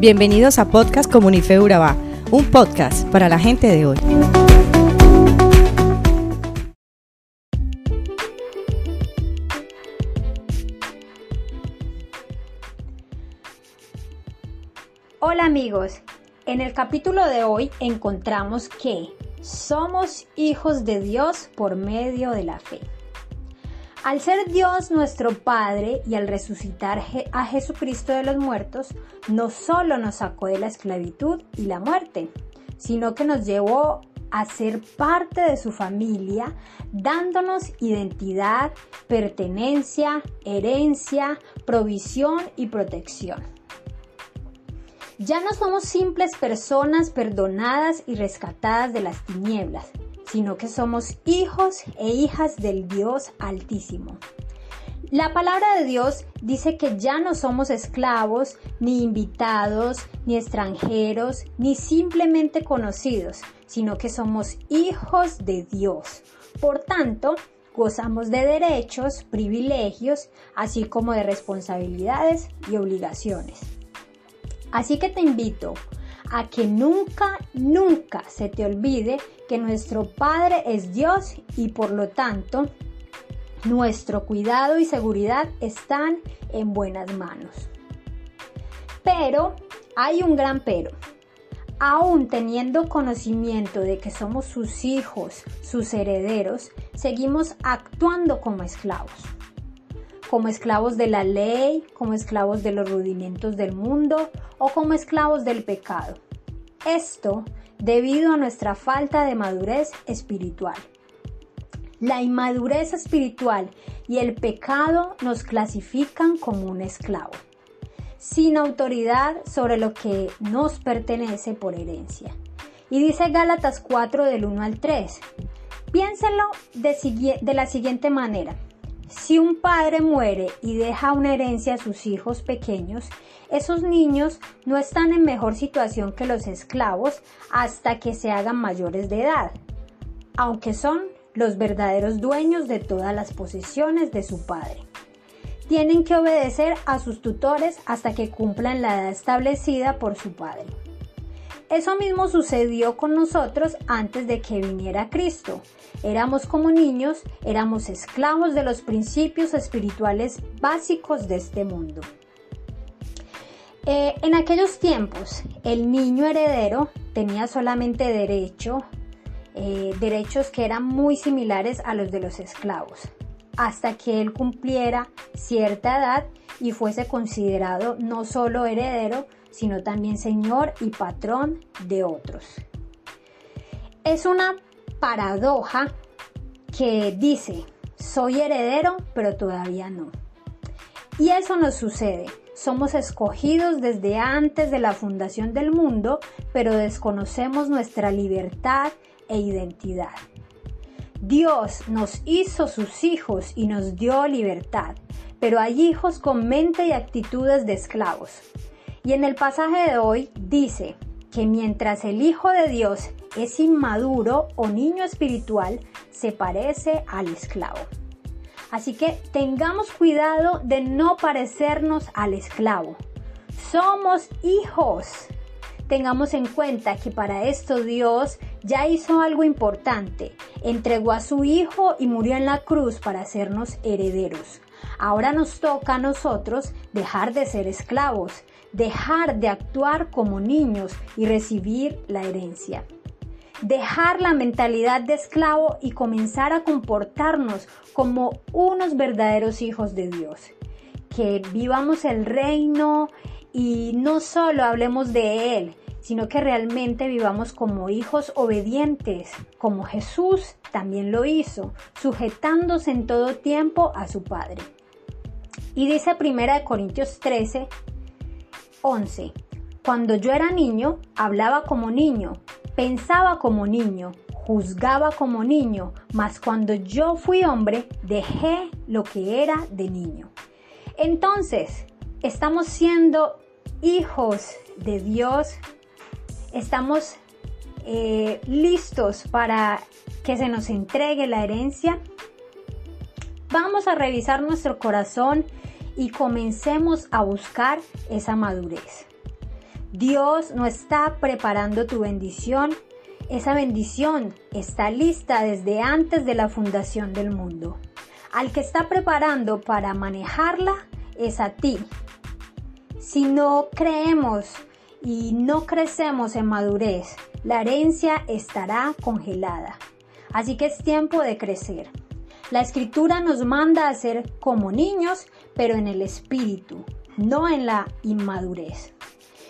Bienvenidos a Podcast Comunife Urabá, un podcast para la gente de hoy. Hola amigos, en el capítulo de hoy encontramos que somos hijos de Dios por medio de la fe. Al ser Dios nuestro Padre y al resucitar a Jesucristo de los muertos, no solo nos sacó de la esclavitud y la muerte, sino que nos llevó a ser parte de su familia, dándonos identidad, pertenencia, herencia, provisión y protección. Ya no somos simples personas perdonadas y rescatadas de las tinieblas, sino que somos hijos e hijas del Dios Altísimo. La palabra de Dios dice que ya no somos esclavos, ni invitados, ni extranjeros, ni simplemente conocidos, sino que somos hijos de Dios. Por tanto, gozamos de derechos, privilegios, así como de responsabilidades y obligaciones. Así que te invito a que nunca, nunca se te olvide que nuestro Padre es Dios y por lo tanto nuestro cuidado y seguridad están en buenas manos. Pero hay un gran pero. Aún teniendo conocimiento de que somos sus hijos, sus herederos, seguimos actuando como esclavos. Como esclavos de la ley, como esclavos de los rudimentos del mundo o como esclavos del pecado. Esto debido a nuestra falta de madurez espiritual. La inmadurez espiritual y el pecado nos clasifican como un esclavo, sin autoridad sobre lo que nos pertenece por herencia. Y dice Gálatas 4 del 1 al 3. Piénsenlo de, de la siguiente manera. Si un padre muere y deja una herencia a sus hijos pequeños, esos niños no están en mejor situación que los esclavos hasta que se hagan mayores de edad, aunque son los verdaderos dueños de todas las posesiones de su padre. Tienen que obedecer a sus tutores hasta que cumplan la edad establecida por su padre. Eso mismo sucedió con nosotros antes de que viniera Cristo. Éramos como niños, éramos esclavos de los principios espirituales básicos de este mundo. Eh, en aquellos tiempos, el niño heredero tenía solamente derecho, eh, derechos que eran muy similares a los de los esclavos, hasta que él cumpliera cierta edad y fuese considerado no solo heredero, sino también señor y patrón de otros. Es una paradoja que dice, soy heredero, pero todavía no. Y eso nos sucede. Somos escogidos desde antes de la fundación del mundo, pero desconocemos nuestra libertad e identidad. Dios nos hizo sus hijos y nos dio libertad, pero hay hijos con mente y actitudes de esclavos. Y en el pasaje de hoy dice que mientras el Hijo de Dios es inmaduro o niño espiritual, se parece al esclavo. Así que tengamos cuidado de no parecernos al esclavo. Somos hijos. Tengamos en cuenta que para esto Dios ya hizo algo importante. Entregó a su Hijo y murió en la cruz para hacernos herederos. Ahora nos toca a nosotros dejar de ser esclavos dejar de actuar como niños y recibir la herencia. Dejar la mentalidad de esclavo y comenzar a comportarnos como unos verdaderos hijos de Dios. Que vivamos el reino y no solo hablemos de Él, sino que realmente vivamos como hijos obedientes, como Jesús también lo hizo, sujetándose en todo tiempo a su Padre. Y dice 1 Corintios 13, 11. Cuando yo era niño, hablaba como niño, pensaba como niño, juzgaba como niño, mas cuando yo fui hombre, dejé lo que era de niño. Entonces, estamos siendo hijos de Dios, estamos eh, listos para que se nos entregue la herencia. Vamos a revisar nuestro corazón y comencemos a buscar esa madurez. Dios no está preparando tu bendición. Esa bendición está lista desde antes de la fundación del mundo. Al que está preparando para manejarla es a ti. Si no creemos y no crecemos en madurez, la herencia estará congelada. Así que es tiempo de crecer. La escritura nos manda a ser como niños, pero en el espíritu, no en la inmadurez.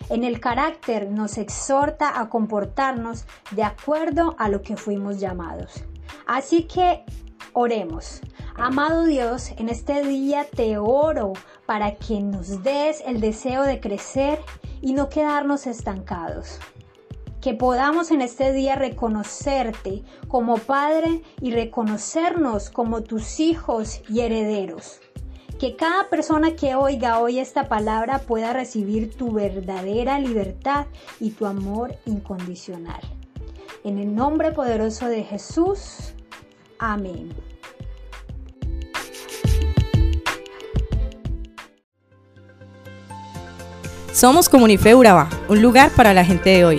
En el carácter nos exhorta a comportarnos de acuerdo a lo que fuimos llamados. Así que oremos. Amado Dios, en este día te oro para que nos des el deseo de crecer y no quedarnos estancados. Que podamos en este día reconocerte como Padre y reconocernos como tus hijos y herederos. Que cada persona que oiga hoy esta palabra pueda recibir tu verdadera libertad y tu amor incondicional. En el nombre poderoso de Jesús. Amén. Somos Comunife un lugar para la gente de hoy.